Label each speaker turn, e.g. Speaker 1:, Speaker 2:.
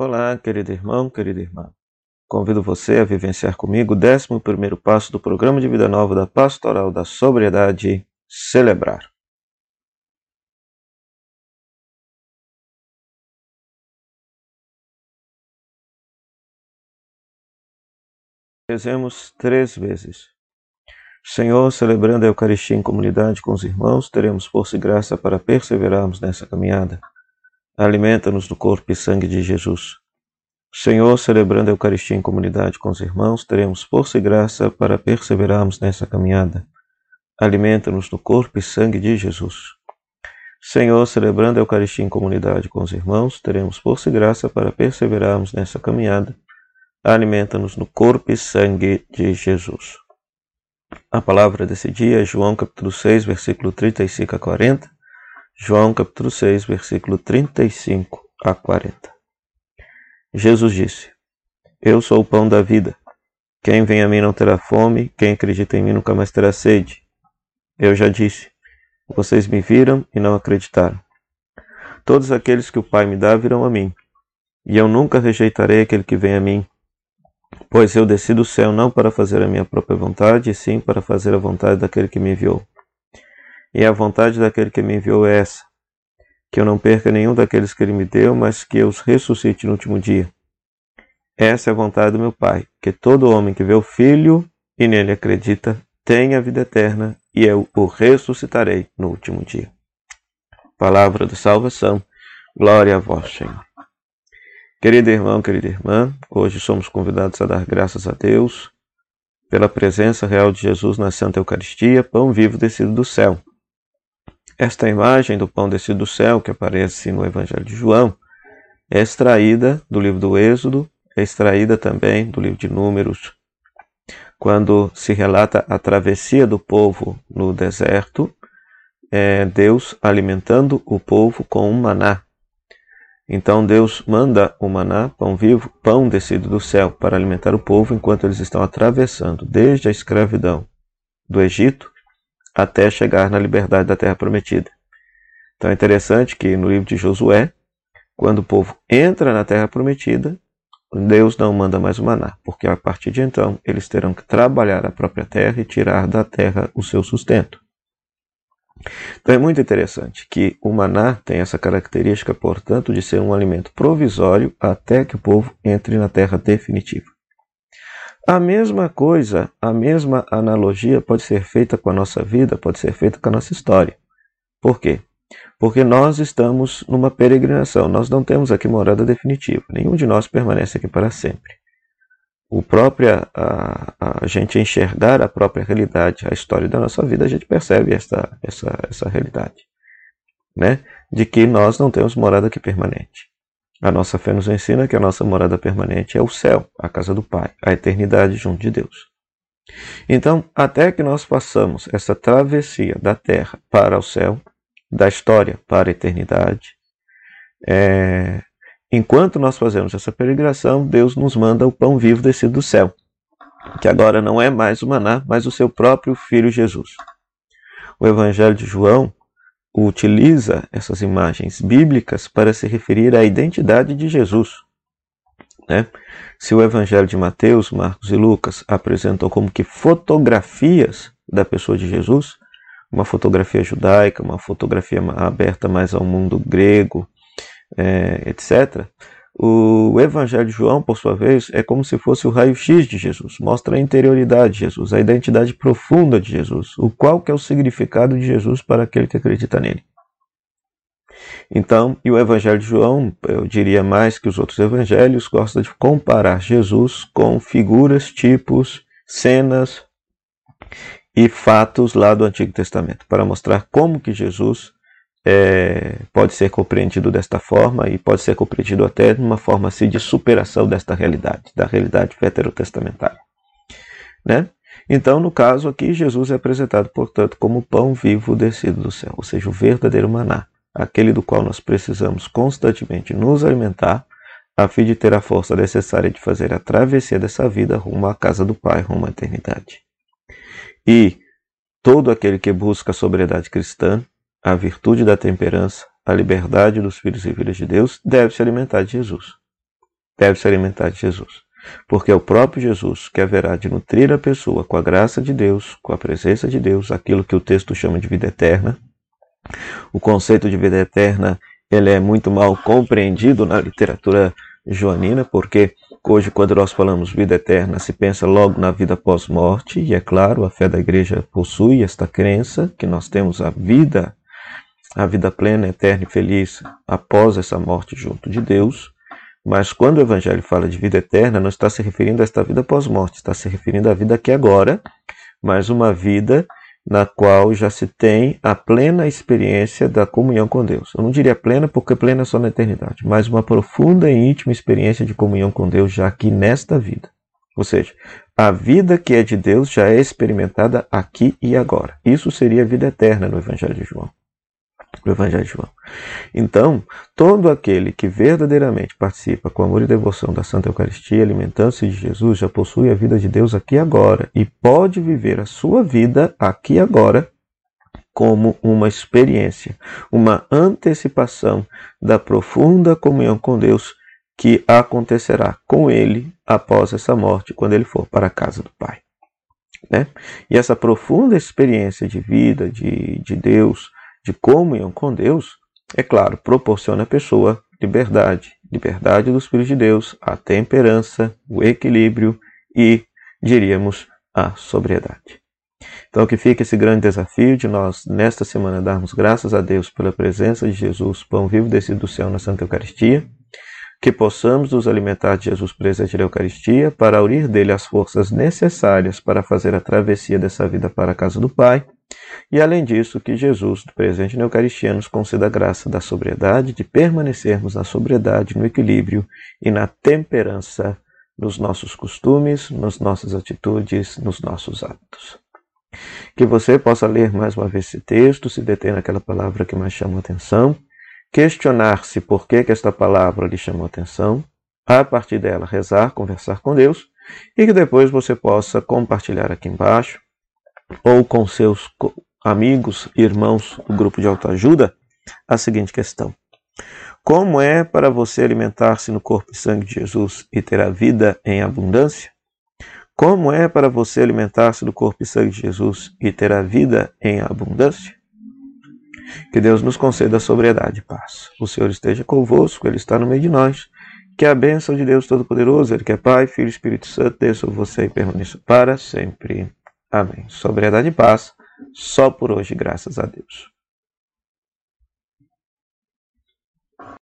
Speaker 1: Olá, querido irmão, querida irmã. Convido você a vivenciar comigo o 11 passo do programa de vida nova da Pastoral da Sobriedade, Celebrar. Rezemos três vezes. Senhor, celebrando a Eucaristia em comunidade com os irmãos, teremos força e graça para perseverarmos nessa caminhada. Alimenta-nos do corpo e sangue de Jesus. Senhor, celebrando a Eucaristia em comunidade com os irmãos, teremos força e graça para perseverarmos nessa caminhada. Alimenta-nos do corpo e sangue de Jesus. Senhor, celebrando a Eucaristia em comunidade com os irmãos, teremos força e graça para perseverarmos nessa caminhada. Alimenta-nos no corpo e sangue de Jesus. A palavra desse dia é João capítulo 6, versículo 35 a 40 João capítulo 6, versículo 35 a 40. Jesus disse: Eu sou o pão da vida. Quem vem a mim não terá fome, quem acredita em mim nunca mais terá sede. Eu já disse: Vocês me viram e não acreditaram. Todos aqueles que o Pai me dá virão a mim, e eu nunca rejeitarei aquele que vem a mim, pois eu desci do céu não para fazer a minha própria vontade, e sim para fazer a vontade daquele que me enviou. E a vontade daquele que me enviou é essa: que eu não perca nenhum daqueles que ele me deu, mas que eu os ressuscite no último dia. Essa é a vontade do meu Pai, que todo homem que vê o Filho e nele acredita tenha a vida eterna, e eu o ressuscitarei no último dia. Palavra da salvação. Glória a vós, Senhor. Querido irmão, querida irmã, hoje somos convidados a dar graças a Deus pela presença real de Jesus na Santa Eucaristia, pão vivo descido do céu. Esta imagem do pão descido do céu, que aparece no Evangelho de João, é extraída do livro do Êxodo, é extraída também do livro de Números, quando se relata a travessia do povo no deserto, é Deus alimentando o povo com um maná. Então Deus manda o maná, pão vivo, pão descido do céu, para alimentar o povo enquanto eles estão atravessando desde a escravidão do Egito até chegar na liberdade da terra prometida. Então é interessante que no livro de Josué, quando o povo entra na terra prometida, Deus não manda mais o maná, porque a partir de então eles terão que trabalhar a própria terra e tirar da terra o seu sustento. Então é muito interessante que o maná tem essa característica, portanto, de ser um alimento provisório até que o povo entre na terra definitiva. A mesma coisa, a mesma analogia pode ser feita com a nossa vida, pode ser feita com a nossa história. Por quê? Porque nós estamos numa peregrinação, nós não temos aqui morada definitiva, nenhum de nós permanece aqui para sempre. O próprio, a, a gente enxergar a própria realidade, a história da nossa vida, a gente percebe essa, essa, essa realidade, né? De que nós não temos morada aqui permanente. A nossa fé nos ensina que a nossa morada permanente é o céu, a casa do Pai, a eternidade junto de Deus. Então, até que nós façamos essa travessia da terra para o céu, da história para a eternidade, é, enquanto nós fazemos essa peregrinação, Deus nos manda o pão vivo descido do céu, que agora não é mais o maná, mas o seu próprio Filho Jesus. O Evangelho de João utiliza essas imagens bíblicas para se referir à identidade de Jesus. Né? Se o Evangelho de Mateus, Marcos e Lucas apresentam como que fotografias da pessoa de Jesus, uma fotografia judaica, uma fotografia aberta mais ao mundo grego, é, etc., o Evangelho de João, por sua vez, é como se fosse o raio-x de Jesus, mostra a interioridade de Jesus, a identidade profunda de Jesus, o qual que é o significado de Jesus para aquele que acredita nele. Então, e o Evangelho de João, eu diria mais que os outros evangelhos, gosta de comparar Jesus com figuras, tipos, cenas e fatos lá do Antigo Testamento, para mostrar como que Jesus é, pode ser compreendido desta forma e pode ser compreendido até de uma forma assim, de superação desta realidade, da realidade veterotestamentária. Né? Então, no caso aqui, Jesus é apresentado, portanto, como pão vivo descido do céu, ou seja, o verdadeiro maná, aquele do qual nós precisamos constantemente nos alimentar, a fim de ter a força necessária de fazer a travessia dessa vida rumo à casa do Pai, rumo à eternidade. E todo aquele que busca a sobriedade cristã a virtude da temperança, a liberdade dos filhos e filhas de Deus, deve se alimentar de Jesus. deve se alimentar de Jesus. Porque é o próprio Jesus que haverá de nutrir a pessoa com a graça de Deus, com a presença de Deus, aquilo que o texto chama de vida eterna. O conceito de vida eterna ele é muito mal compreendido na literatura joanina, porque hoje, quando nós falamos vida eterna, se pensa logo na vida pós-morte, e é claro, a fé da igreja possui esta crença que nós temos a vida, a vida plena, eterna e feliz após essa morte junto de Deus. Mas quando o Evangelho fala de vida eterna, não está se referindo a esta vida pós-morte, está se referindo à vida aqui agora, mas uma vida na qual já se tem a plena experiência da comunhão com Deus. Eu não diria plena porque plena é só na eternidade, mas uma profunda e íntima experiência de comunhão com Deus já aqui nesta vida. Ou seja, a vida que é de Deus já é experimentada aqui e agora. Isso seria a vida eterna no Evangelho de João do Evangelho de João. Então, todo aquele que verdadeiramente participa com amor e devoção da Santa Eucaristia, alimentando-se de Jesus, já possui a vida de Deus aqui agora e pode viver a sua vida aqui agora como uma experiência, uma antecipação da profunda comunhão com Deus que acontecerá com ele após essa morte, quando ele for para a casa do Pai. Né? E essa profunda experiência de vida, de, de Deus, de comunhão com Deus, é claro, proporciona à pessoa liberdade, liberdade do Espírito de Deus, a temperança, o equilíbrio e, diríamos, a sobriedade. Então, que fica esse grande desafio de nós, nesta semana, darmos graças a Deus pela presença de Jesus, pão vivo descido do céu na Santa Eucaristia, que possamos nos alimentar de Jesus presente na Eucaristia, para aurir dele as forças necessárias para fazer a travessia dessa vida para a casa do Pai, e além disso, que Jesus, presente na Eucaristia, nos conceda a graça da sobriedade, de permanecermos na sobriedade, no equilíbrio e na temperança nos nossos costumes, nas nossas atitudes, nos nossos atos. Que você possa ler mais uma vez esse texto, se deter naquela palavra que mais chama a atenção, questionar-se por que, que esta palavra lhe chamou atenção, a partir dela rezar, conversar com Deus, e que depois você possa compartilhar aqui embaixo ou com seus amigos, irmãos do grupo de autoajuda, a seguinte questão: Como é para você alimentar-se no corpo e sangue de Jesus e ter a vida em abundância? Como é para você alimentar-se do corpo e sangue de Jesus e ter a vida em abundância? Que Deus nos conceda sobriedade e paz. O Senhor esteja convosco, Ele está no meio de nós. Que a bênção de Deus Todo-Poderoso, Ele que é Pai, Filho e Espírito Santo, desça sobre você e permaneça para sempre. Amém. Sobriedade e paz, só por hoje, graças a Deus.